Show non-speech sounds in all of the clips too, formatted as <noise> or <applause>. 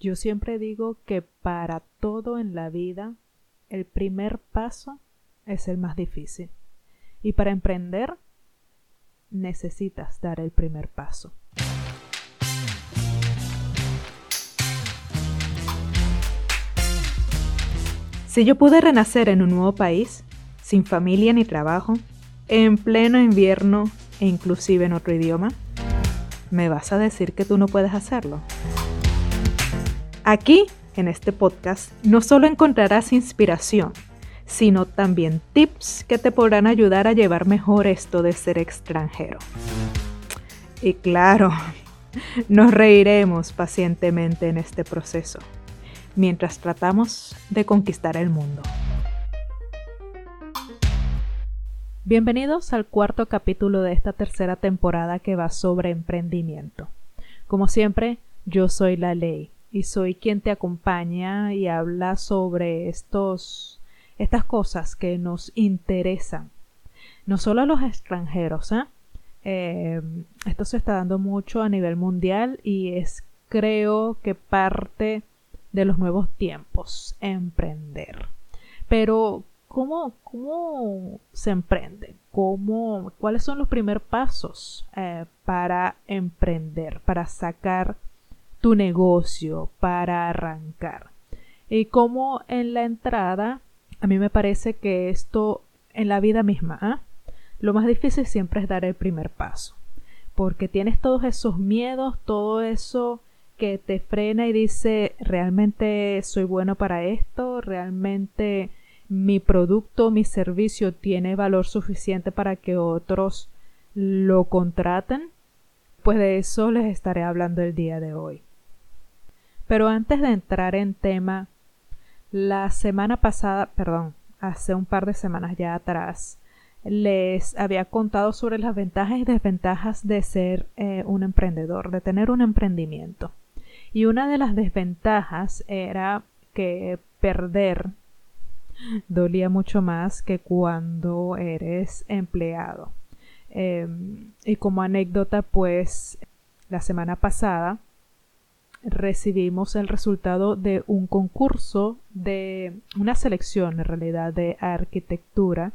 Yo siempre digo que para todo en la vida, el primer paso es el más difícil. Y para emprender, necesitas dar el primer paso. Si yo pude renacer en un nuevo país, sin familia ni trabajo, en pleno invierno e inclusive en otro idioma, ¿me vas a decir que tú no puedes hacerlo? Aquí, en este podcast, no solo encontrarás inspiración, sino también tips que te podrán ayudar a llevar mejor esto de ser extranjero. Y claro, <laughs> nos reiremos pacientemente en este proceso, mientras tratamos de conquistar el mundo. Bienvenidos al cuarto capítulo de esta tercera temporada que va sobre emprendimiento. Como siempre, yo soy la ley y soy quien te acompaña y habla sobre estos, estas cosas que nos interesan, no solo a los extranjeros, ¿eh? ¿eh? esto se está dando mucho a nivel mundial y es creo que parte de los nuevos tiempos, emprender. Pero, ¿cómo, cómo se emprende? ¿Cómo, ¿Cuáles son los primeros pasos eh, para emprender, para sacar tu negocio para arrancar. Y como en la entrada, a mí me parece que esto en la vida misma, ¿ah? lo más difícil siempre es dar el primer paso. Porque tienes todos esos miedos, todo eso que te frena y dice, realmente soy bueno para esto, realmente mi producto, mi servicio tiene valor suficiente para que otros lo contraten. Pues de eso les estaré hablando el día de hoy. Pero antes de entrar en tema, la semana pasada, perdón, hace un par de semanas ya atrás, les había contado sobre las ventajas y desventajas de ser eh, un emprendedor, de tener un emprendimiento. Y una de las desventajas era que perder dolía mucho más que cuando eres empleado. Em, y como anécdota, pues la semana pasada recibimos el resultado de un concurso de una selección en realidad de arquitectura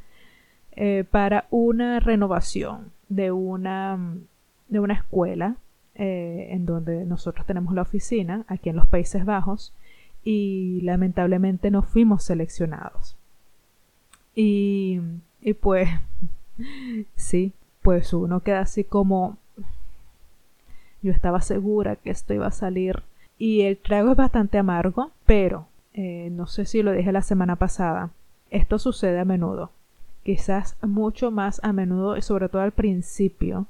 eh, para una renovación de una, de una escuela eh, en donde nosotros tenemos la oficina aquí en los Países Bajos y lamentablemente no fuimos seleccionados. Y, y pues <laughs> sí, pues uno queda así como yo estaba segura que esto iba a salir. Y el trago es bastante amargo, pero eh, no sé si lo dije la semana pasada. Esto sucede a menudo. Quizás mucho más a menudo y sobre todo al principio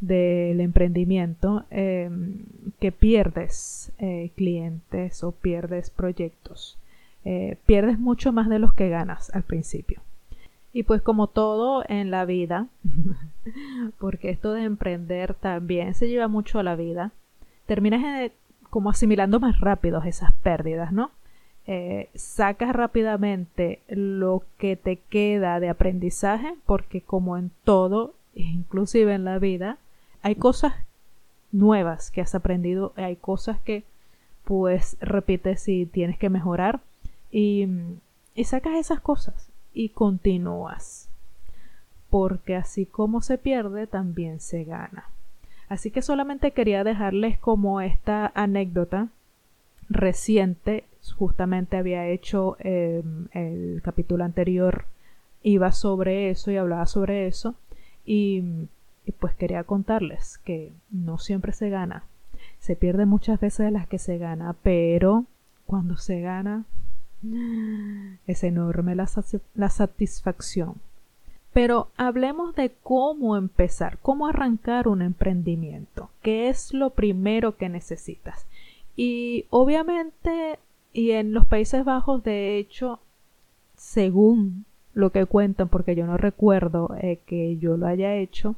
del emprendimiento em, que pierdes eh, clientes o pierdes proyectos. Eh, pierdes mucho más de los que ganas al principio. Y pues como todo en la vida, <laughs> porque esto de emprender también se lleva mucho a la vida, terminas eh, como asimilando más rápido esas pérdidas, ¿no? Eh, sacas rápidamente lo que te queda de aprendizaje, porque como en todo, inclusive en la vida, hay cosas nuevas que has aprendido, hay cosas que pues repites y tienes que mejorar y, y sacas esas cosas y continúas. Porque así como se pierde, también se gana. Así que solamente quería dejarles como esta anécdota reciente. Justamente había hecho em, el capítulo anterior, iba sobre eso y hablaba sobre eso. Y, pues quería contarles que no siempre se gana. Se pierde muchas veces las que se gana, pero cuando se gana es enorme la, satisfacción. Pero hablemos de cómo empezar, cómo arrancar un emprendimiento, qué es lo primero que necesitas. Y obviamente, y en los Países Bajos, de hecho, según lo que cuentan, porque yo no recuerdo eh, que yo lo haya hecho,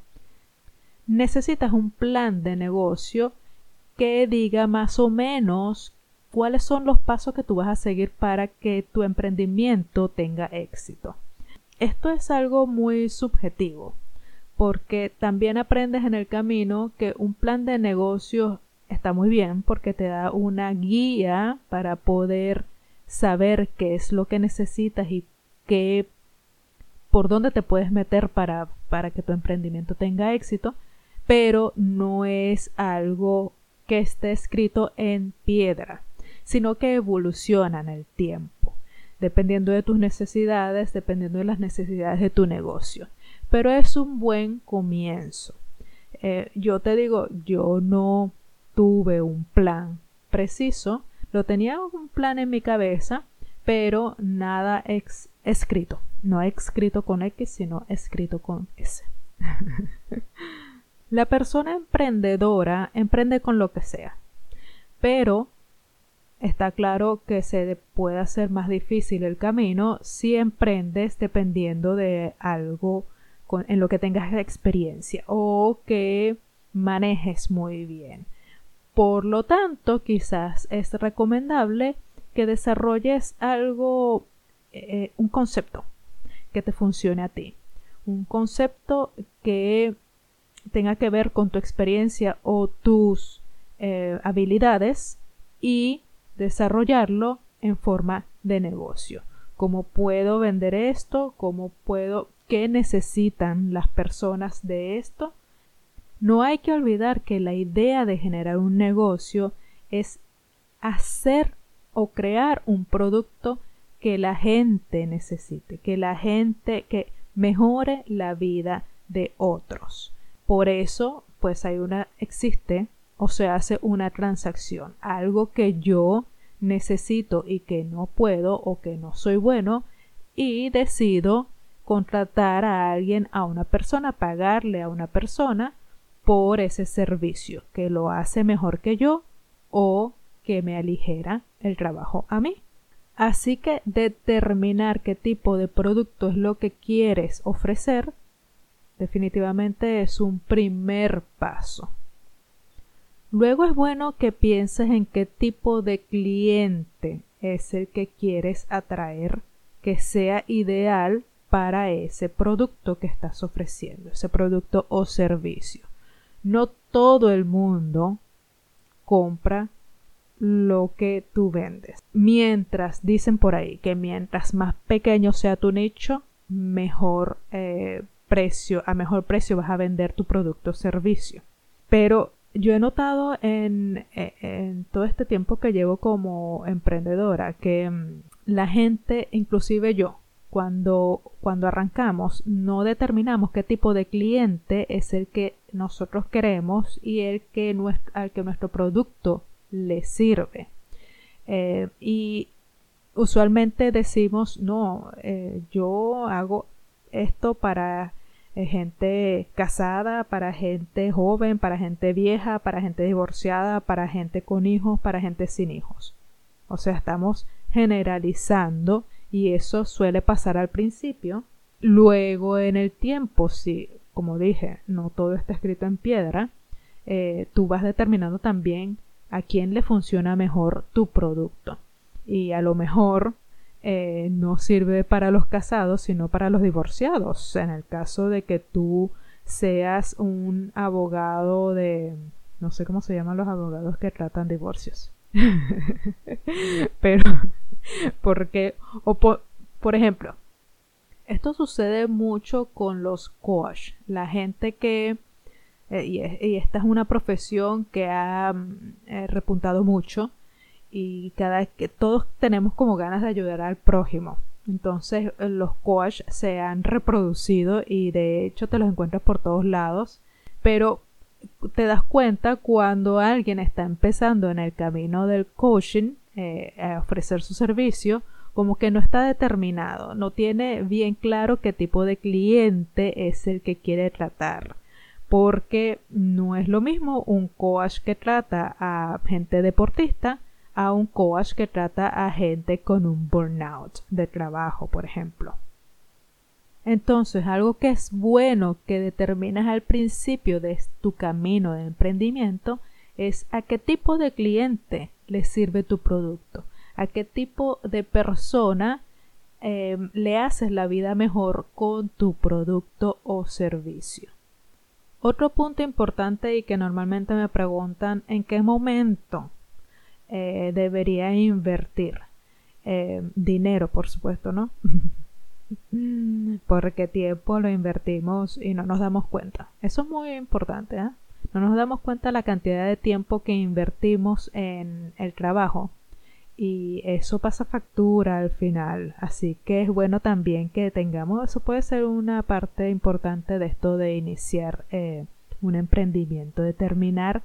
necesitas un plan de negocio que diga más o menos cuáles son los pasos que tú vas a seguir para que tu emprendimiento tenga éxito. Esto es algo muy subjetivo, porque también aprendes en el camino que un plan de negocio está muy bien porque te da una guía para poder saber qué es lo que necesitas y qué por dónde te puedes meter para, para que tu emprendimiento tenga éxito, pero no es algo que esté escrito en piedra, sino que evoluciona en el tiempo, dependiendo de tus necesidades, dependiendo de las necesidades de tu negocio. Pero es un buen comienzo. Eh, yo te digo, yo no tuve un plan preciso, lo tenía un plan en mi cabeza, pero nada escrito. No escrito con X, sino escrito con S. <laughs> La persona emprendedora emprende con lo que sea, pero está claro que se puede hacer más difícil el camino si emprendes dependiendo de algo en lo que tengas experiencia o que manejes muy bien. Por lo tanto, quizás es recomendable que desarrolles algo, eh, un concepto que te funcione a ti. Un concepto que tenga que ver con tu experiencia o tus eh, habilidades y desarrollarlo en forma de negocio. ¿Cómo puedo vender esto? ¿Cómo puedo? ¿Qué necesitan las personas de esto? No hay que olvidar que la idea de generar un negocio es hacer o crear un producto que la gente necesite, que la gente que mejore la vida de otros. Por eso, pues hay una existe o se hace una transacción, algo que yo necesito y que no puedo o que no soy bueno y decido contratar a alguien, a una persona, pagarle a una persona por ese servicio que lo hace mejor que yo o que me aligera el trabajo a mí. Así que determinar qué tipo de producto es lo que quieres ofrecer definitivamente es un primer paso. Luego es bueno que pienses en qué tipo de cliente es el que quieres atraer que sea ideal para ese producto que estás ofreciendo, ese producto o servicio no todo el mundo compra lo que tú vendes. Mientras, dicen por ahí, que mientras más pequeño sea tu nicho, mejor eh, precio, a mejor precio vas a vender tu producto o servicio. Pero yo he notado en, e, en, todo este tiempo que llevo como emprendedora que mm, la gente, inclusive yo, cuando, cuando arrancamos no determinamos qué tipo de cliente es el que nosotros queremos y el que al que nuestro producto le sirve. Eh, y usualmente decimos, no, eh, yo hago esto para eh, gente casada, para gente joven, para gente vieja, para gente divorciada, para gente con hijos, para gente sin hijos. O sea, estamos generalizando y eso suele pasar al principio. Luego en el tiempo, si, como dije, no todo está escrito en piedra, eh, tú vas determinando también a quién le funciona mejor tu producto. Y a lo mejor eh, no sirve para los casados, sino para los divorciados. En el caso de que tú seas un abogado de... no sé cómo se llaman los abogados que tratan divorcios. <laughs> Pero porque, o por, ejemplo, esto sucede mucho con los coach, la gente que, eh, y, esta es una profesión que ha mm, eh, repuntado mucho y cada que todos tenemos como ganas de ayudar al prójimo. Entonces eh, los coach se han reproducido y de hecho te los encuentras por todos lados, pero te das cuenta cuando alguien está empezando en el camino del coaching eh, a ofrecer su servicio, como que no está determinado, no tiene bien claro qué tipo de cliente es el que quiere tratar. Porque no es lo mismo un coach que trata a gente deportista a un coach que trata a gente con un burnout de trabajo, por ejemplo. Entonces, algo que es bueno que determinas al principio de tu camino de emprendimiento es a qué tipo de cliente le sirve tu producto, a qué tipo de persona em, le haces la vida mejor con tu producto o servicio. Otro punto importante y que normalmente me preguntan en qué momento eh, debería invertir. Eh, dinero, por supuesto, ¿no? <laughs> Porque tiempo lo invertimos y no nos damos cuenta. Eso es muy importante, ¿eh? No nos damos cuenta la cantidad de tiempo que invertimos en el trabajo y eso pasa factura al final. Así que es bueno también que tengamos, eso puede ser una parte importante de esto de iniciar eh, un emprendimiento, determinar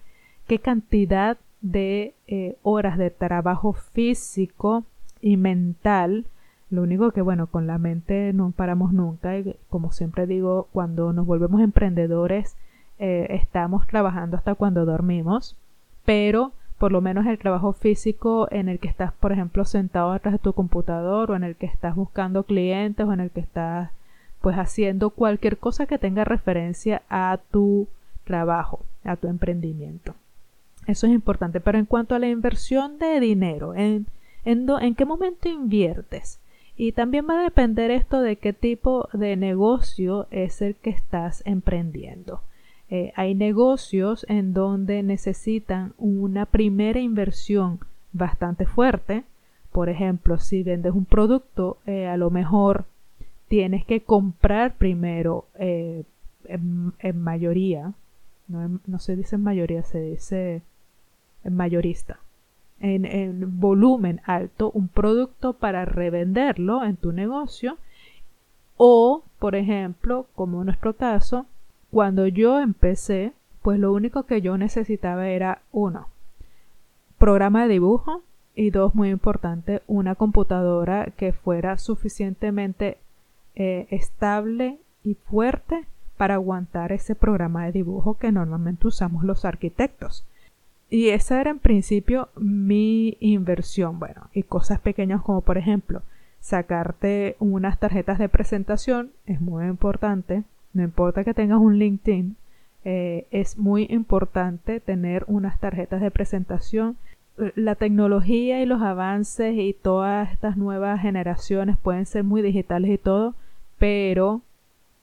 qué cantidad de eh, horas de trabajo físico y mental. Lo único que, bueno, con la mente no paramos nunca. Y como siempre digo, cuando nos volvemos emprendedores, eh, estamos trabajando hasta cuando dormimos. Pero por lo menos el trabajo físico en el que estás, por ejemplo, sentado detrás de tu computador o en el que estás buscando clientes o en el que estás pues haciendo cualquier cosa que tenga referencia a tu trabajo, a tu emprendimiento. Eso es importante, pero en cuanto a la inversión de dinero, ¿en, en, en qué momento inviertes? Y también va a depender esto de qué tipo de negocio es el que estás emprendiendo. Eh, hay negocios en donde necesitan una primera inversión bastante fuerte. Por ejemplo, si vendes un producto, eh, a lo mejor tienes que comprar primero eh, en, mayoría, no, se dice en mayoría, se dice mayorista, en, en volumen alto, un producto para revenderlo en tu negocio. O, por ejemplo, como en nuestro caso, cuando yo empecé, pues lo único que yo necesitaba era uno, programa de dibujo y dos, muy importante, una computadora que fuera suficientemente eh, estable y fuerte para aguantar ese programa de dibujo que normalmente usamos los arquitectos. Y esa era en principio mi inversión. Bueno, y cosas pequeñas como por ejemplo sacarte unas tarjetas de presentación es muy importante no importa que tengas un LinkedIn, eh, es muy importante tener unas tarjetas de presentación. La tecnología y los avances y todas estas nuevas generaciones pueden ser muy digitales y todo, pero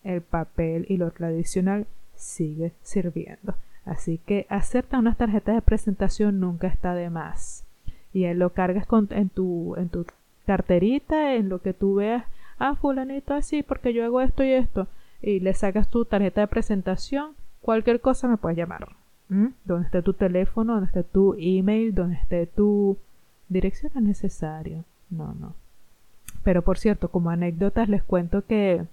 el papel y lo tradicional sigue sirviendo. Así que acepta unas tarjetas de presentación nunca está de más. Y lo cargas en, tu, en tu carterita, en lo que tú veas, ah, fulanito así, porque yo hago esto y esto y le sacas tu tarjeta de presentación, cualquier cosa me puedes llamar. Donde esté tu teléfono, donde esté tu email, donde esté tu dirección es necesario. No, no. Pero por cierto, como anécdotas les cuento que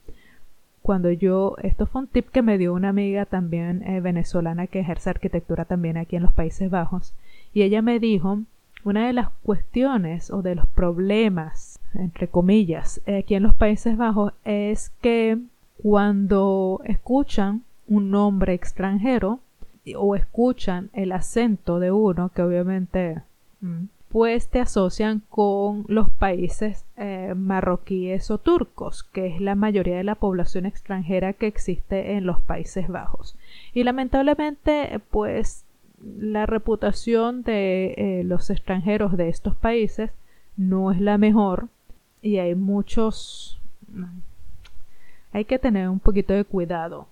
cuando yo, esto fue un tip que me dio una amiga también eh, venezolana que ejerce arquitectura también aquí en los Países Bajos, y ella me dijo, una de las cuestiones o de los problemas, entre comillas, aquí en los Países Bajos es que cuando escuchan un nombre extranjero o escuchan el acento de uno, que obviamente mm, pues te asocian con los países eh, marroquíes o turcos, que es la mayoría de la población extranjera que existe en los Países Bajos. Y lamentablemente, pues la reputación de eh, los extranjeros de estos países no es la mejor y hay muchos hay que tener un poquito de cuidado.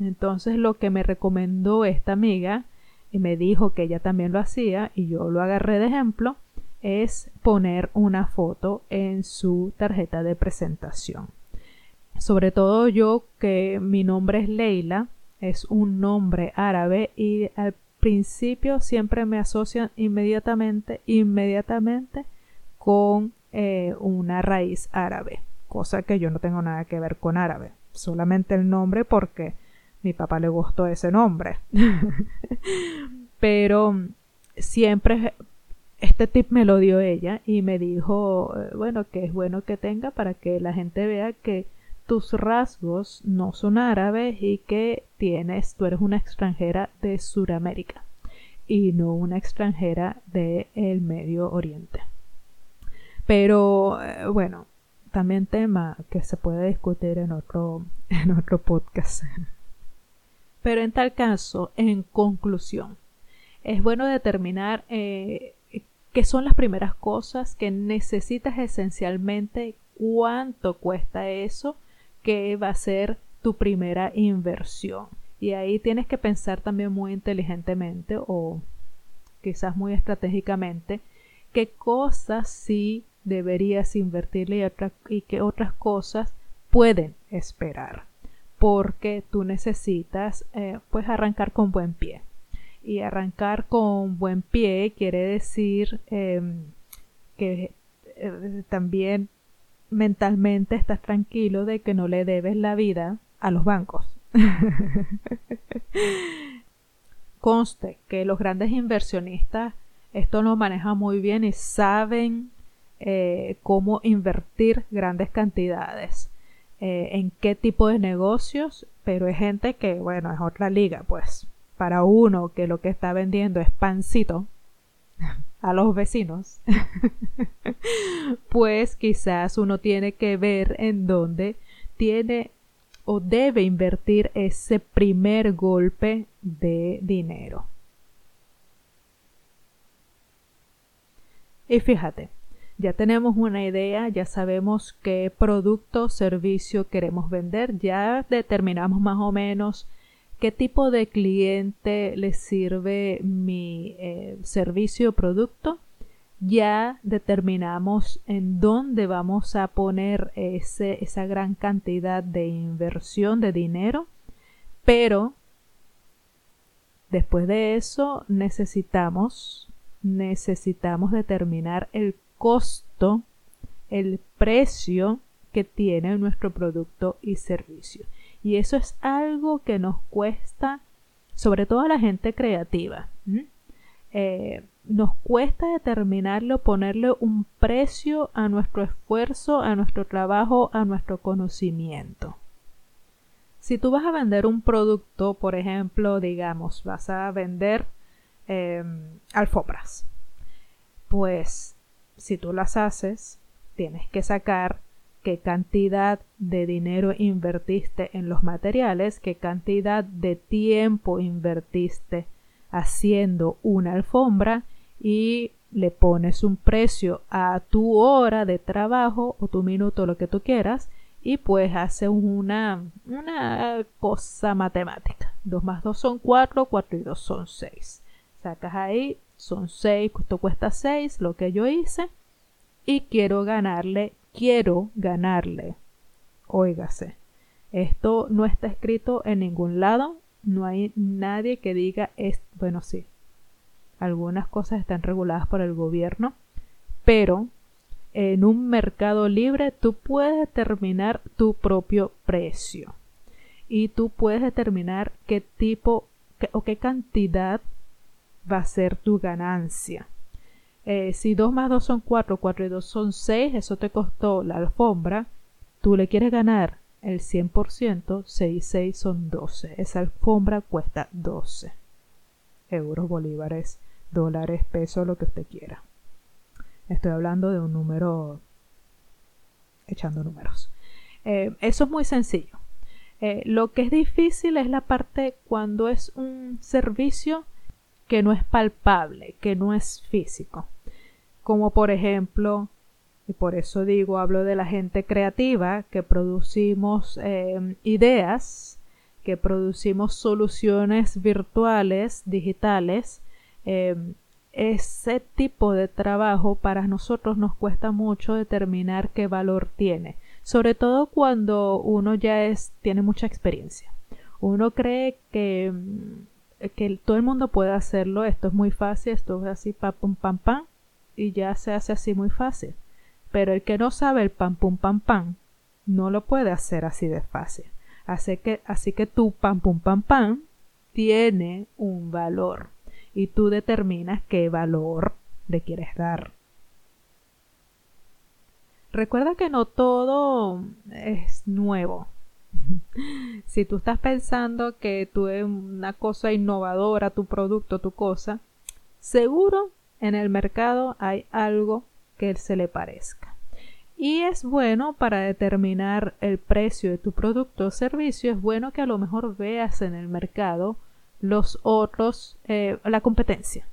Entonces lo que me recomendó esta amiga y me dijo que ella también lo hacía y yo lo agarré de ejemplo es poner una foto en su tarjeta de presentación. Sobre todo yo que mi nombre es Leila, es un nombre árabe y al principio siempre me asocian inmediatamente, inmediatamente con eh, una raíz árabe cosa que yo no tengo nada que ver con árabe, solamente el nombre porque mi papá le gustó ese nombre. <laughs> Pero siempre este tip me lo dio ella y me dijo, eh, bueno, que es bueno que tenga para que la gente vea que tus rasgos no son árabes y que tienes, tú eres una extranjera de Sudamérica y no una extranjera del el Medio Oriente. Pero eh, bueno, también tema que se puede discutir en otro, <laughs> en otro podcast. Pero en tal caso, en conclusión, es bueno determinar eh, qué son las primeras cosas que necesitas esencialmente, cuánto cuesta eso, qué va a ser tu primera inversión. Y ahí tienes que pensar también muy inteligentemente o quizás muy estratégicamente qué cosas sí deberías invertirle y, y qué otras cosas pueden esperar porque tú necesitas eh, pues arrancar con buen pie. Y arrancar con buen pie quiere decir em, que eh, también mentalmente estás tranquilo de que no le debes la vida a los bancos. <laughs> Conste que los grandes inversionistas esto lo manejan muy bien y saben eh, cómo invertir grandes cantidades, eh, en qué tipo de negocios, pero es gente que, bueno, es otra liga, pues para uno que lo que está vendiendo es pancito <laughs> a los vecinos, <laughs> pues quizás uno tiene que ver en dónde tiene o debe invertir ese primer golpe de dinero. Y fíjate, ya tenemos una idea, ya sabemos qué producto o servicio queremos vender, ya determinamos más o menos qué tipo de cliente le sirve mi eh, servicio o producto. Ya determinamos en dónde vamos a poner ese, esa gran cantidad de inversión de dinero, pero después de eso necesitamos necesitamos determinar el costo, el precio que tiene nuestro producto y servicio. Y eso es algo que nos cuesta, sobre todo a la gente creativa. Eh, nos cuesta determinarlo, ponerle un precio a nuestro esfuerzo, a nuestro trabajo, a nuestro conocimiento. Si tú vas a vender un producto, por ejemplo, digamos, vas a vender Em, alfombras. Pues si tú las haces, tienes que sacar qué cantidad de dinero invertiste en los materiales, qué cantidad de tiempo invertiste haciendo una alfombra y le pones un precio a tu hora de trabajo o tu minuto, lo que tú quieras, y pues hace una, una cosa matemática. 2 más 2 son 4, 4 y 2 son 6. Sacas ahí, son 6, esto cuesta 6, lo que yo hice. Y quiero ganarle, quiero ganarle. Óigase, esto no está escrito en ningún lado, no hay nadie que diga, es, bueno, sí, algunas cosas están reguladas por el gobierno, pero en un mercado libre tú puedes determinar tu propio precio y tú puedes determinar qué tipo o qué cantidad va a ser tu ganancia. Eh, si 2 más 2 son 4, 4 y 2 son 6, eso te costó la alfombra. Tú le quieres ganar el 100%, 6 y 6 son 12. Esa alfombra cuesta 12 euros, bolívares, dólares, pesos, lo que usted quiera. Estoy hablando de un número echando números. Eh, eso es muy sencillo. Eh, lo que es difícil es la parte cuando es un servicio que no es palpable, que no es físico. Como por ejemplo, y por eso digo, hablo de la gente creativa, que producimos em, ideas, que producimos soluciones virtuales, digitales. Em, ese tipo de trabajo para nosotros nos cuesta mucho determinar qué valor tiene, sobre todo cuando uno ya es, tiene mucha experiencia. Uno cree que em, que todo el mundo puede hacerlo, esto es muy fácil, esto es así, pam, pum, pam, pam, y ya se hace así muy fácil. Pero el que no sabe el pam, pum, pam, pam, no lo puede hacer así de fácil. Así que, así que tu pam, pum, pam, pam tiene un valor y tú determinas qué valor le quieres dar. Recuerda que no todo es nuevo si tú estás pensando que tú es una cosa innovadora, tu producto, tu cosa, seguro en el mercado hay algo que se le parezca. Y es bueno para determinar el precio de tu producto o servicio, es bueno que a lo mejor veas en el mercado los otros, eh, la competencia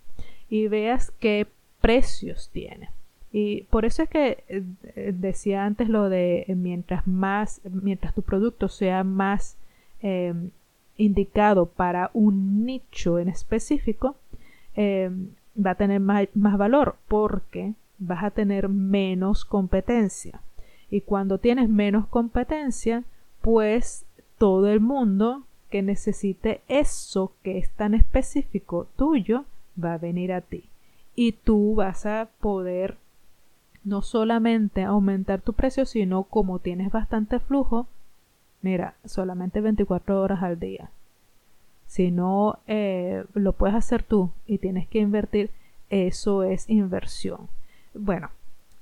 y veas qué precios tiene. Y por eso es que eh, decía antes lo de eh, mientras más, mientras tu producto sea más em, indicado para un nicho en específico, eh, va a tener más, valor porque vas a tener menos competencia. Y cuando tienes menos competencia, pues todo el mundo que necesite eso que es tan específico tuyo va a venir a ti. Y tú vas a poder no solamente aumentar tu precio, sino como tienes bastante flujo, mira, solamente 24 horas al día. Si no eh, lo puedes hacer tú y tienes que invertir, eso es inversión. Bueno,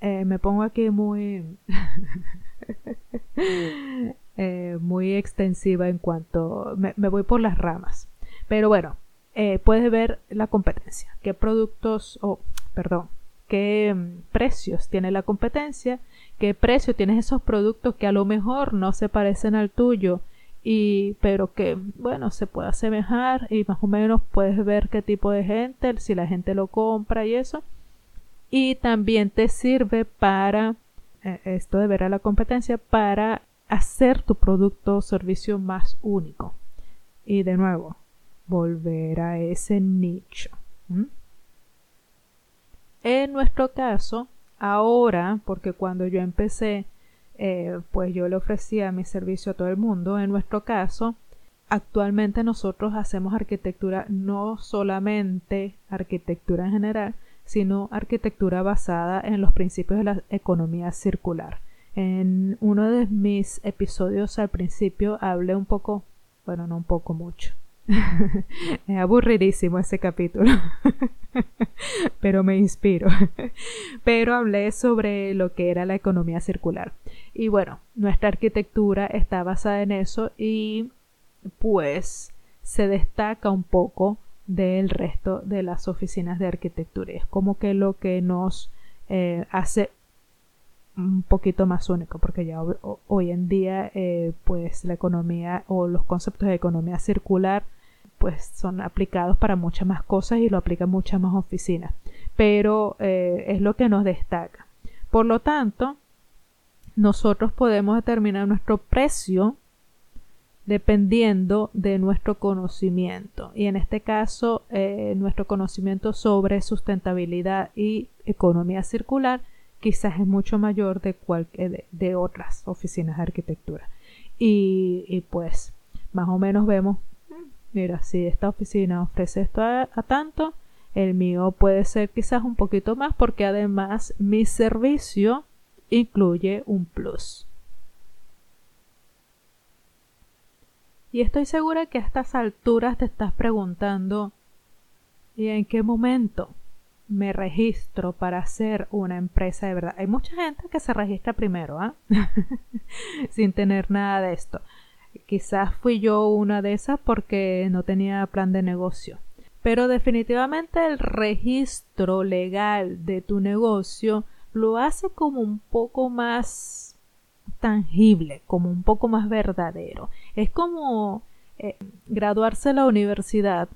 eh, me pongo aquí muy, <laughs> eh, muy extensiva en cuanto me, voy por las ramas. Pero bueno, puedes ver la competencia. ¿Qué productos, o perdón, qué mm, precios tiene la competencia? ¿Qué precio tienes esos productos que a lo mejor no se parecen al tuyo? y pero que bueno se puede asemejar y más o menos puedes ver qué tipo de gente si la gente lo compra y eso y también te sirve para eh, esto de ver a la competencia para hacer tu producto o servicio más único y de nuevo volver a ese nicho en nuestro caso ahora porque cuando yo empecé eh, pues yo le ofrecía mi servicio a todo el mundo. En nuestro caso, actualmente nosotros hacemos arquitectura no solamente arquitectura en general, sino arquitectura basada en los principios de la economía circular. En uno de mis episodios al principio hablé un poco, bueno, no un poco mucho. Es <laughs> aburridísimo ese capítulo. <laughs> pero me inspiro. <laughs> pero hablé sobre lo que era la economía circular. Y bueno, nuestra arquitectura está basada en eso y pues se destaca un poco del resto de las oficinas de arquitectura. Es como que lo que nos eh, hace un poquito más único, porque ya hoy en día eh, pues la economía o los conceptos de economía circular pues son aplicados para muchas más cosas y lo aplican muchas más oficinas, pero eh, es lo que nos destaca. Por lo tanto, nosotros podemos determinar nuestro precio dependiendo de nuestro conocimiento y en este caso eh, nuestro conocimiento sobre sustentabilidad y economía circular quizás es mucho mayor de, de, de otras oficinas de arquitectura y, pues más o menos vemos mira si esta oficina ofrece esto a tanto el mío puede ser quizás un poquito más porque además mi servicio incluye un plus. Y estoy segura que a estas alturas te estás preguntando ¿y en qué momento me registro para hacer una empresa de verdad? Hay mucha gente que se registra primero, ¿ah? <laughs> Sin tener nada de esto. Quizás fui yo una de esas porque no tenía plan de negocio. Pero definitivamente el registro legal de tu negocio lo hace como un poco más tangible, como un poco más verdadero. Es como eh, graduarse de la universidad,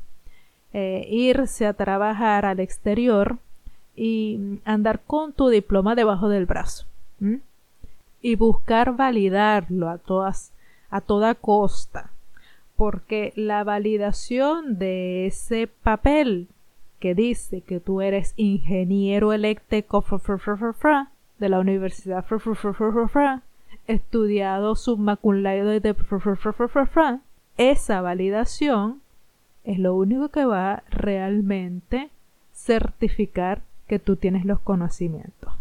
eh, irse a trabajar al exterior y andar con tu diploma debajo del brazo y buscar validarlo a todas a toda costa porque la validación de ese papel que dice que tú eres ingeniero eléctrico de la Universidad estudiado submaculado de esa validación es lo único que va a realmente certificar que tú tienes los conocimientos.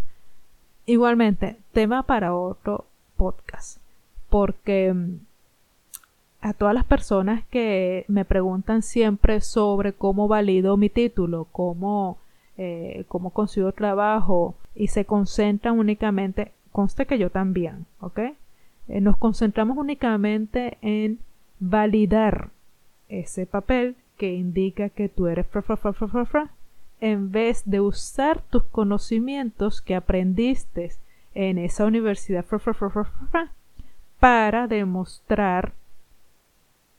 Igualmente, tema para otro podcast, porque a todas las personas que me preguntan siempre sobre cómo valido mi título, cómo, eh, cómo consigo trabajo y se concentran únicamente, conste que yo también, ¿ok? Eh, nos concentramos únicamente en validar ese papel que indica que tú eres fra, fra, fra, en vez de usar tus conocimientos que aprendiste en esa universidad para demostrar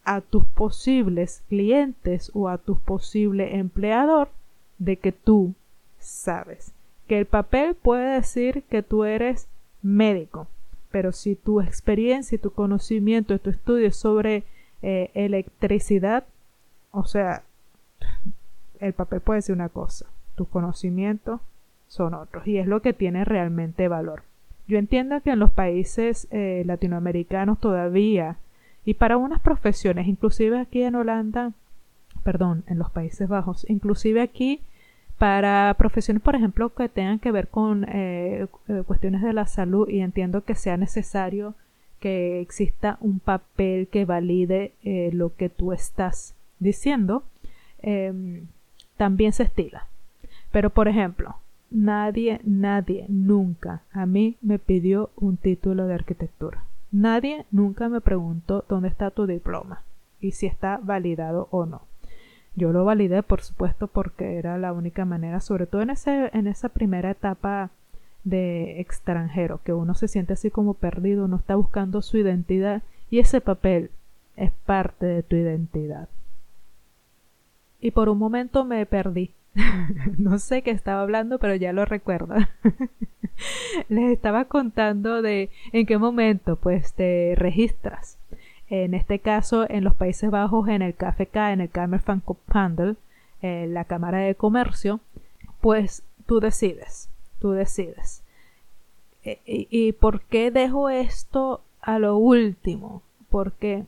a tus posibles clientes o a tu posible empleador de que tú sabes. Que el papel puede decir que tú eres médico, pero si tu experiencia y tu conocimiento y tu estudio sobre eh, electricidad, o sea, el papel puede ser una cosa, tus conocimientos son otros y es lo que tiene realmente valor. Yo entiendo que en los países eh, latinoamericanos todavía y para unas profesiones, inclusive aquí en Holanda, perdón, en los Países Bajos, inclusive aquí para profesiones, por ejemplo, que tengan que ver con eh, eh, cuestiones de la salud y entiendo que sea necesario que exista un papel que valide lo que tú estás diciendo, em, también se estila. Pero, por ejemplo, nadie, nadie nunca a mí me pidió un título de arquitectura. Nadie nunca me preguntó dónde está tu diploma y si está validado o no. Yo lo validé, por supuesto, porque era la única manera, sobre todo en, ese, en esa primera etapa de extranjero, que uno se siente así como perdido, uno está buscando su identidad y ese papel es parte de tu identidad y por un momento me perdí. <laughs> no sé qué estaba hablando, pero ya lo recuerdo. <laughs> Les estaba contando de en qué momento pues te registras. En este caso, en los Países Bajos, en el KFK, en el Kamerfankoophandel, en la Cámara de Comercio, pues tú decides, tú decides. E, ¿Y, ¿Y por qué dejo esto a lo último? Porque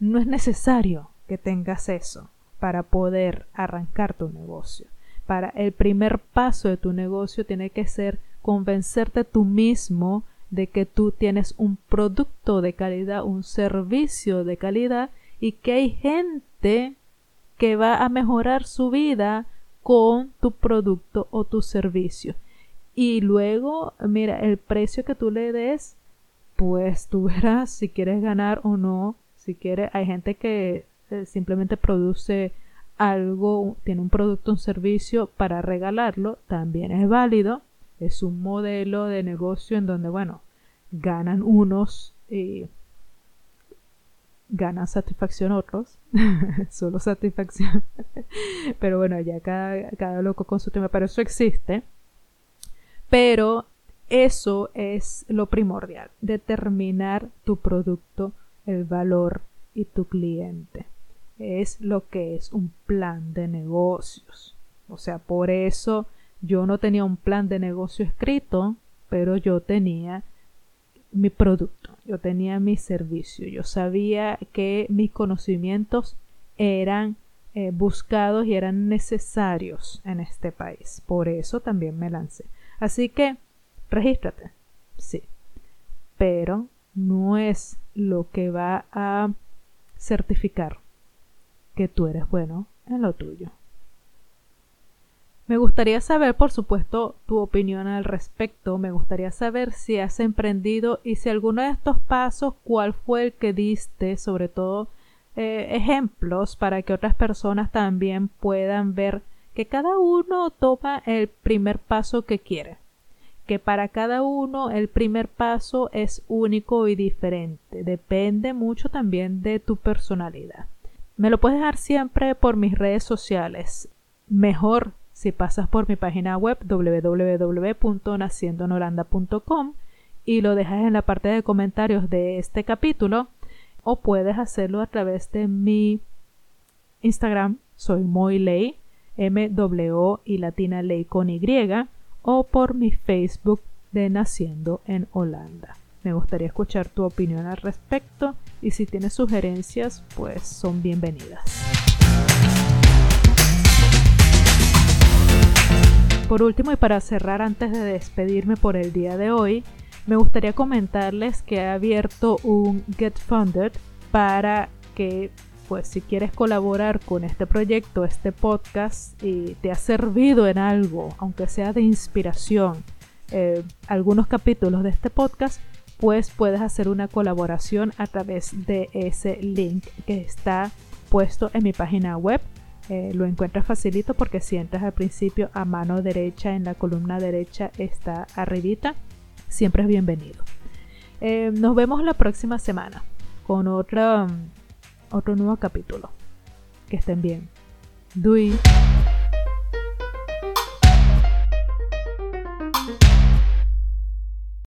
no es necesario que tengas eso para poder arrancar tu negocio. Para el primer paso de tu negocio tiene que ser convencerte tú mismo de que tú tienes un producto de calidad, un servicio de calidad y que hay gente que va a mejorar su vida con tu producto o tu servicio. Y luego, mira, el precio que tú le des, pues tú verás si quieres ganar o no. Si quieres, hay gente que eh, simplemente produce algo, tiene un producto un servicio para regalarlo, también es válido. Es un modelo de negocio en donde, bueno, ganan unos y ganan satisfacción otros. <laughs> Solo satisfacción. <laughs> pero bueno, ya cada, cada loco con su tema. Pero eso existe. Pero eso es lo primordial. Determinar tu producto, el valor y tu cliente es lo que es un plan de negocios. O sea, por eso yo no tenía un plan de negocio escrito, pero yo tenía mi producto, yo tenía mi servicio, yo sabía que mis conocimientos eran eh, buscados y eran necesarios en este país. Por eso también me lancé. Así que, regístrate, sí, pero no es lo que va a certificar que tú eres bueno en lo tuyo. Me gustaría saber, por supuesto, tu opinión al respecto. Me gustaría saber si has emprendido y si alguno de estos pasos, cuál fue el que diste, sobre todo eh, ejemplos para que otras personas también puedan ver que cada uno toma el primer paso que quiere, que para cada uno el primer paso es único y diferente, depende mucho también de tu personalidad. Me lo puedes dejar siempre por mis redes sociales. Mejor si pasas por mi página web www.naciendoenholanda.com y lo dejas en la parte de comentarios de este capítulo o puedes hacerlo a través de mi Instagram, soy Moyley, M W y latina ley con Y, o por mi Facebook de Naciendo en Holanda. Me gustaría escuchar tu opinión al respecto y si tienes sugerencias, pues son bienvenidas. Por último y para cerrar antes de despedirme por el día de hoy, me gustaría comentarles que he abierto un Get Funded para que pues si quieres colaborar con este proyecto, este podcast y te ha servido en algo, aunque sea de inspiración, eh, algunos capítulos de este podcast, pues puedes hacer una colaboración a través de ese link que está puesto en mi página web. Eh, lo encuentras facilito porque si entras al principio a mano derecha en la columna derecha está arribita. Siempre es bienvenido. Eh, nos vemos la próxima semana con otro, otro nuevo capítulo. Que estén bien. Dui.